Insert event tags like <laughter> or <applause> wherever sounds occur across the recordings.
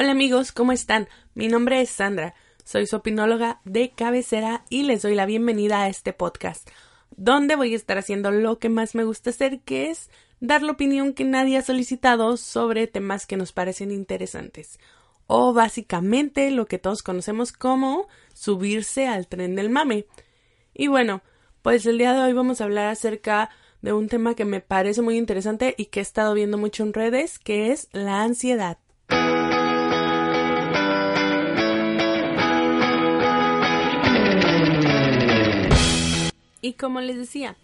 Hola amigos, ¿cómo están? Mi nombre es Sandra, soy su opinóloga de cabecera y les doy la bienvenida a este podcast, donde voy a estar haciendo lo que más me gusta hacer, que es dar la opinión que nadie ha solicitado sobre temas que nos parecen interesantes, o básicamente lo que todos conocemos como subirse al tren del mame. Y bueno, pues el día de hoy vamos a hablar acerca de un tema que me parece muy interesante y que he estado viendo mucho en redes, que es la ansiedad. Y como les decía,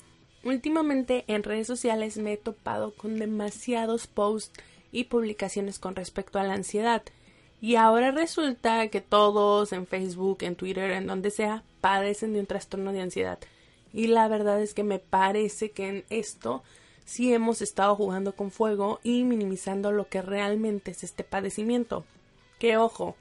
últimamente en redes sociales me he topado con demasiados posts y publicaciones con respecto a la ansiedad. Y ahora resulta que todos en Facebook, en Twitter, en donde sea, padecen de un trastorno de ansiedad. Y la verdad es que me parece que en esto sí hemos estado jugando con fuego y minimizando lo que realmente es este padecimiento. Que ojo,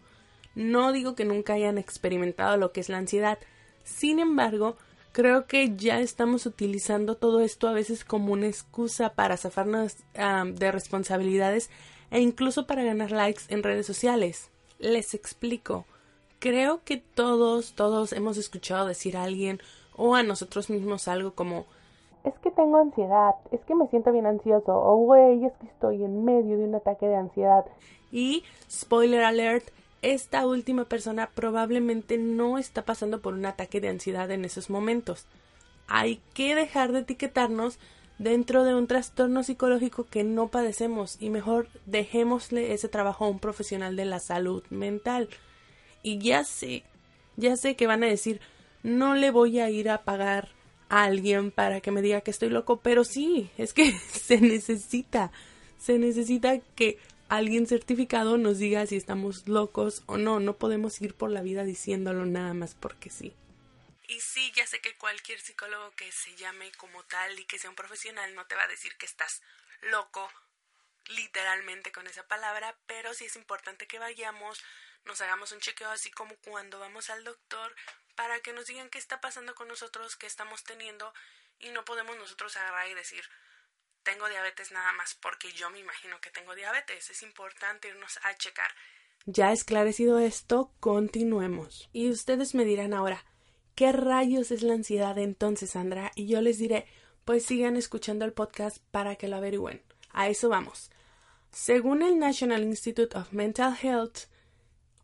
no digo que nunca hayan experimentado lo que es la ansiedad. Sin embargo, creo que ya estamos utilizando todo esto a veces como una excusa para zafarnos de responsabilidades e incluso para ganar likes en redes sociales. Les explico. Creo que todos, todos hemos escuchado decir a alguien o a nosotros mismos algo como es que tengo ansiedad, es que me siento bien ansioso, o güey, es que estoy en medio de un ataque de ansiedad. Y, spoiler alert, esta última persona probablemente no está pasando por un ataque de ansiedad en esos momentos. Hay que dejar de etiquetarnos dentro de un trastorno psicológico que no padecemos y mejor dejémosle ese trabajo a un profesional de la salud mental. Y ya sé, ya sé que van a decir, no le voy a ir a pagar a alguien para que me diga que estoy loco, pero sí, es que <laughs> se necesita, se necesita que alguien certificado nos diga si estamos locos o no. No podemos ir por la vida diciéndolo nada más porque sí. Y sí, ya sé que cualquier psicólogo que se llame como tal y que sea un profesional no te va a decir que estás loco literalmente con esa palabra, pero sí es importante que vayamos, nos hagamos un chequeo así como cuando vamos al doctor para que nos digan qué está pasando con nosotros, qué estamos teniendo y no podemos nosotros agarrar y decir tengo diabetes nada más porque yo me imagino que tengo diabetes. Es importante irnos a checar. Ya esclarecido esto, continuemos. Y ustedes me dirán ahora, ¿qué rayos es la ansiedad entonces, Sandra? Y yo les diré, pues sigan escuchando el podcast para que lo averigüen. A eso vamos. Según el National Institute of Mental Health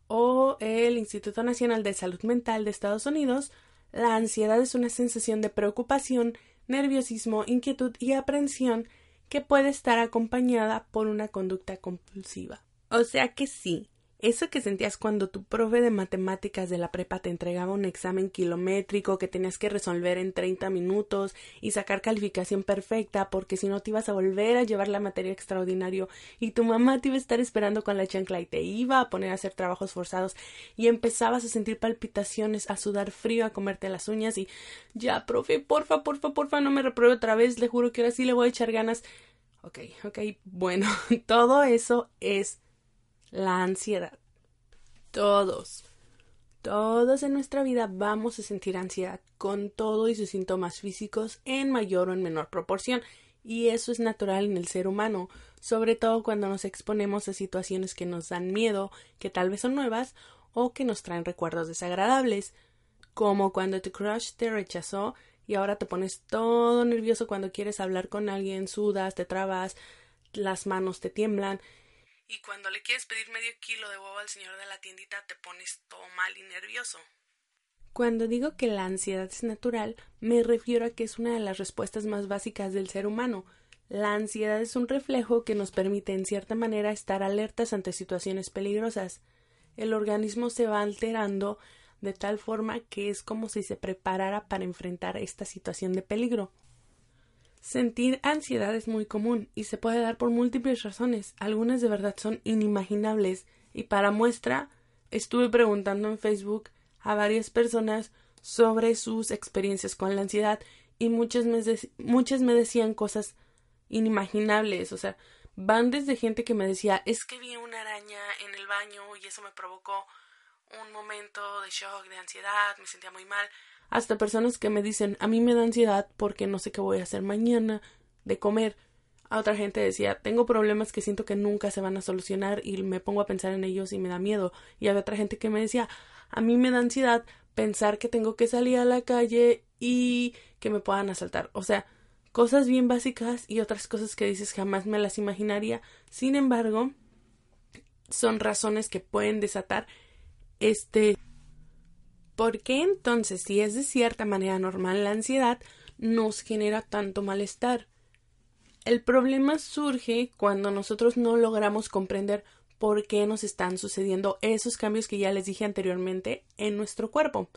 o el Instituto Nacional de Salud Mental de Estados Unidos, la ansiedad es una sensación de preocupación nerviosismo, inquietud y aprensión que puede estar acompañada por una conducta compulsiva. O sea que sí, eso que sentías cuando tu profe de matemáticas de la prepa te entregaba un examen kilométrico que tenías que resolver en 30 minutos y sacar calificación perfecta porque si no te ibas a volver a llevar la materia extraordinario y tu mamá te iba a estar esperando con la chancla y te iba a poner a hacer trabajos forzados y empezabas a sentir palpitaciones, a sudar frío, a comerte las uñas y ya, profe, porfa, porfa, porfa, no me repruebe otra vez, le juro que ahora sí le voy a echar ganas. Ok, ok, bueno, <laughs> todo eso es la ansiedad. Todos, todos en nuestra vida vamos a sentir ansiedad con todo y sus síntomas físicos en mayor o en menor proporción, y eso es natural en el ser humano, sobre todo cuando nos exponemos a situaciones que nos dan miedo, que tal vez son nuevas o que nos traen recuerdos desagradables, como cuando tu crush te rechazó y ahora te pones todo nervioso cuando quieres hablar con alguien, sudas, te trabas, las manos te tiemblan y cuando le quieres pedir medio kilo de huevo al señor de la tiendita te pones todo mal y nervioso. Cuando digo que la ansiedad es natural, me refiero a que es una de las respuestas más básicas del ser humano. La ansiedad es un reflejo que nos permite en cierta manera estar alertas ante situaciones peligrosas. El organismo se va alterando de tal forma que es como si se preparara para enfrentar esta situación de peligro. Sentir ansiedad es muy común y se puede dar por múltiples razones. Algunas de verdad son inimaginables. Y para muestra estuve preguntando en Facebook a varias personas sobre sus experiencias con la ansiedad y muchas me, muchas me decían cosas inimaginables, o sea, van desde gente que me decía es que vi una araña en el baño y eso me provocó un momento de shock, de ansiedad, me sentía muy mal, hasta personas que me dicen a mí me da ansiedad porque no sé qué voy a hacer mañana de comer. A otra gente decía, tengo problemas que siento que nunca se van a solucionar y me pongo a pensar en ellos y me da miedo. Y había otra gente que me decía, a mí me da ansiedad pensar que tengo que salir a la calle y que me puedan asaltar. O sea, cosas bien básicas y otras cosas que dices jamás me las imaginaría. Sin embargo, son razones que pueden desatar este. ¿Por qué entonces, si es de cierta manera normal la ansiedad, nos genera tanto malestar? El problema surge cuando nosotros no logramos comprender por qué nos están sucediendo esos cambios que ya les dije anteriormente en nuestro cuerpo.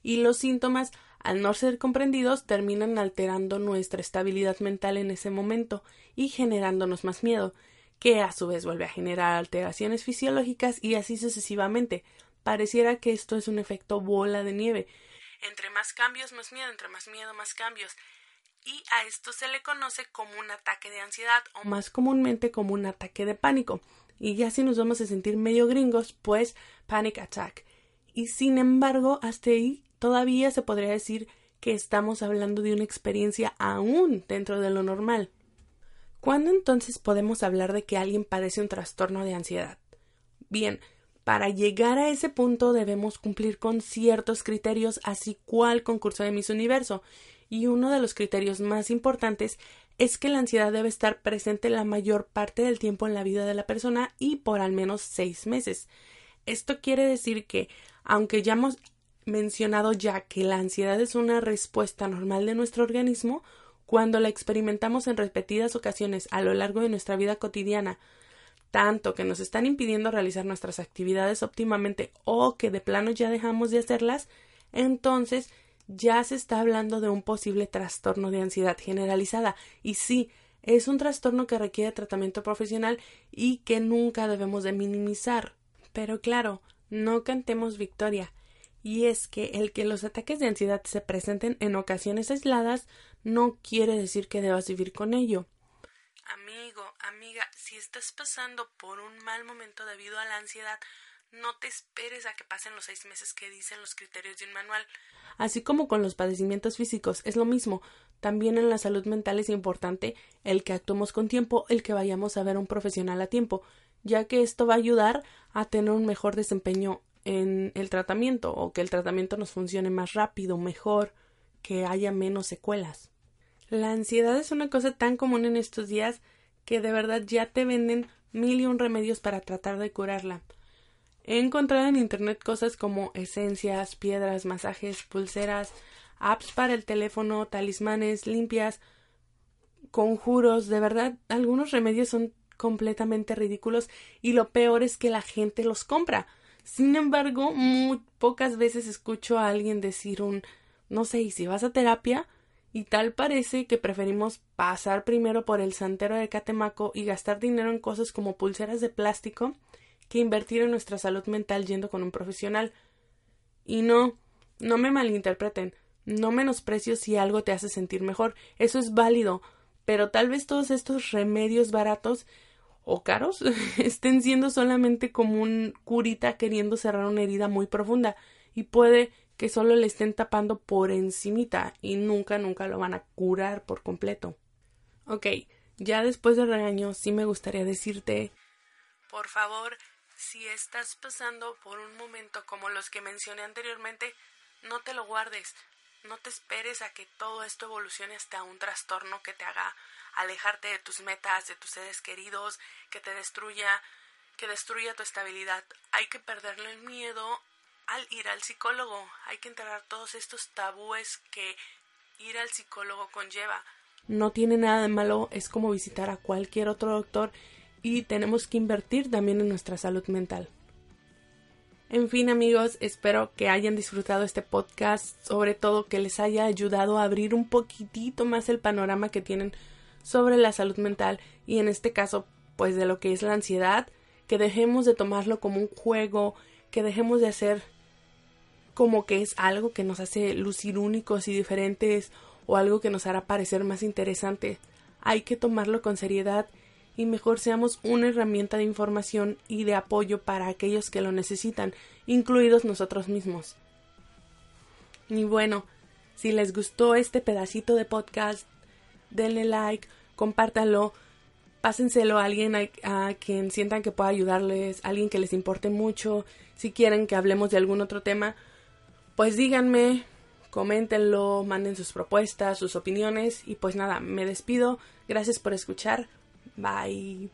Y los síntomas, al no ser comprendidos, terminan alterando nuestra estabilidad mental en ese momento y generándonos más miedo, que a su vez vuelve a generar alteraciones fisiológicas y así sucesivamente. Pareciera que esto es un efecto bola de nieve. Entre más cambios, más miedo, entre más miedo, más cambios. Y a esto se le conoce como un ataque de ansiedad o más comúnmente como un ataque de pánico y ya si nos vamos a sentir medio gringos, pues panic attack. Y sin embargo, hasta ahí todavía se podría decir que estamos hablando de una experiencia aún dentro de lo normal. ¿Cuándo entonces podemos hablar de que alguien padece un trastorno de ansiedad? Bien, para llegar a ese punto debemos cumplir con ciertos criterios, así cual concurso de Miss Universo, y uno de los criterios más importantes es que la ansiedad debe estar presente la mayor parte del tiempo en la vida de la persona y por al menos seis meses. Esto quiere decir que, aunque ya hemos mencionado ya que la ansiedad es una respuesta normal de nuestro organismo, cuando la experimentamos en repetidas ocasiones a lo largo de nuestra vida cotidiana, tanto que nos están impidiendo realizar nuestras actividades óptimamente o que de plano ya dejamos de hacerlas, entonces ya se está hablando de un posible trastorno de ansiedad generalizada. Y sí, es un trastorno que requiere tratamiento profesional y que nunca debemos de minimizar. Pero claro, no cantemos victoria. Y es que el que los ataques de ansiedad se presenten en ocasiones aisladas no quiere decir que debas vivir con ello. Amigo, amiga, si estás pasando por un mal momento debido a la ansiedad, no te esperes a que pasen los seis meses que dicen los criterios de un manual. Así como con los padecimientos físicos, es lo mismo. También en la salud mental es importante el que actuemos con tiempo, el que vayamos a ver a un profesional a tiempo, ya que esto va a ayudar a tener un mejor desempeño en el tratamiento o que el tratamiento nos funcione más rápido, mejor, que haya menos secuelas. La ansiedad es una cosa tan común en estos días que de verdad ya te venden mil y un remedios para tratar de curarla. He encontrado en internet cosas como esencias, piedras, masajes, pulseras, apps para el teléfono, talismanes, limpias, conjuros, de verdad, algunos remedios son completamente ridículos y lo peor es que la gente los compra. Sin embargo, muy pocas veces escucho a alguien decir un no sé, y si vas a terapia, y tal parece que preferimos pasar primero por el santero de Catemaco y gastar dinero en cosas como pulseras de plástico que invertir en nuestra salud mental yendo con un profesional. Y no, no me malinterpreten, no menosprecio si algo te hace sentir mejor, eso es válido, pero tal vez todos estos remedios baratos o caros <laughs> estén siendo solamente como un curita queriendo cerrar una herida muy profunda y puede que solo le estén tapando por encimita y nunca nunca lo van a curar por completo. Ok, ya después del regaño sí me gustaría decirte por favor si estás pasando por un momento como los que mencioné anteriormente, no te lo guardes, no te esperes a que todo esto evolucione hasta un trastorno que te haga alejarte de tus metas, de tus seres queridos, que te destruya, que destruya tu estabilidad. Hay que perderle el miedo al ir al psicólogo, hay que enterrar todos estos tabúes que ir al psicólogo conlleva. No tiene nada de malo, es como visitar a cualquier otro doctor y tenemos que invertir también en nuestra salud mental. En fin amigos, espero que hayan disfrutado este podcast, sobre todo que les haya ayudado a abrir un poquitito más el panorama que tienen sobre la salud mental y en este caso pues de lo que es la ansiedad, que dejemos de tomarlo como un juego, que dejemos de hacer como que es algo que nos hace lucir únicos y diferentes o algo que nos hará parecer más interesante. Hay que tomarlo con seriedad y mejor seamos una herramienta de información y de apoyo para aquellos que lo necesitan, incluidos nosotros mismos. Y bueno, si les gustó este pedacito de podcast, denle like, compártanlo, pásenselo a alguien a, quien sientan que pueda ayudarles, alguien que les importe mucho, si quieren que hablemos de algún otro tema, pues díganme, coméntenlo, manden sus propuestas, sus opiniones y pues nada, me despido, gracias por escuchar, bye.